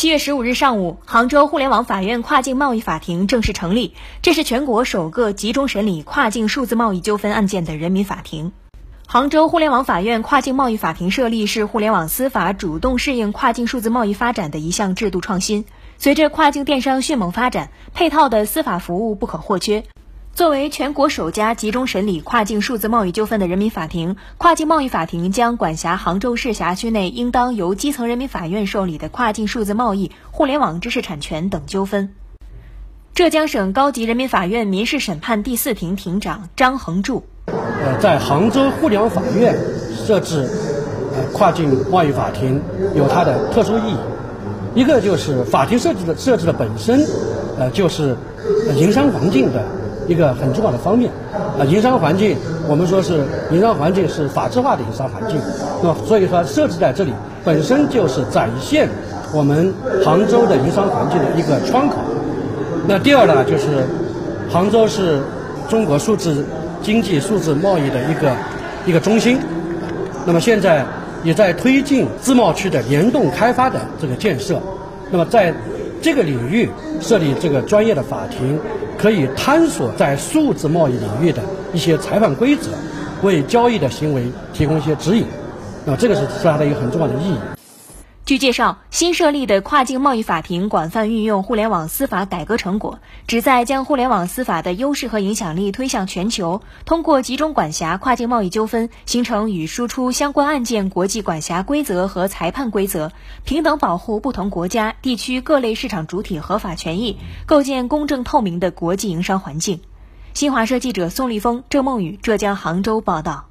七月十五日上午，杭州互联网法院跨境贸易法庭正式成立，这是全国首个集中审理跨境数字贸易纠纷案件的人民法庭。杭州互联网法院跨境贸易法庭设立是互联网司法主动适应跨境数字贸易发展的一项制度创新。随着跨境电商迅猛发展，配套的司法服务不可或缺。作为全国首家集中审理跨境数字贸易纠纷的人民法庭，跨境贸易法庭将管辖杭州市辖区内应当由基层人民法院受理的跨境数字贸易、互联网知识产权等纠纷。浙江省高级人民法院民事审判第四庭庭长张恒柱：呃，在杭州互联网法院设置呃跨境贸易法庭有它的特殊意义。一个就是法庭设置的设置的本身，呃，就是营商环境的。一个很重要的方面，啊，营商环境，我们说是营商环境是法治化的营商环境，那么所以说设置在这里本身就是展现我们杭州的营商环境的一个窗口。那第二呢，就是杭州是中国数字经济、数字贸易的一个一个中心，那么现在也在推进自贸区的联动开发的这个建设，那么在这个领域设立这个专业的法庭。可以探索在数字贸易领域的一些裁判规则，为交易的行为提供一些指引。那这个是它的一个很重要的意义。据介绍，新设立的跨境贸易法庭广泛运用互联网司法改革成果，旨在将互联网司法的优势和影响力推向全球。通过集中管辖跨境贸易纠纷，形成与输出相关案件国际管辖规则和裁判规则，平等保护不同国家、地区各类市场主体合法权益，构建公正透明的国际营商环境。新华社记者宋立峰、郑梦雨浙江杭州报道。